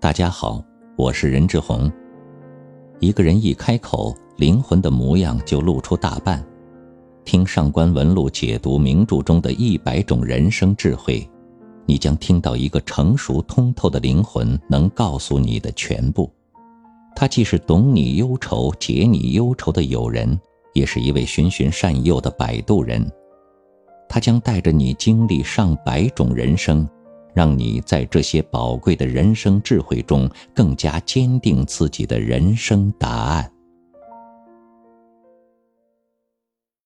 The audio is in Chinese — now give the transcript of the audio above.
大家好，我是任志宏。一个人一开口，灵魂的模样就露出大半。听上官文录解读名著中的一百种人生智慧，你将听到一个成熟通透的灵魂能告诉你的全部。他既是懂你忧愁、解你忧愁的友人，也是一位循循善诱的摆渡人。他将带着你经历上百种人生。让你在这些宝贵的人生智慧中，更加坚定自己的人生答案。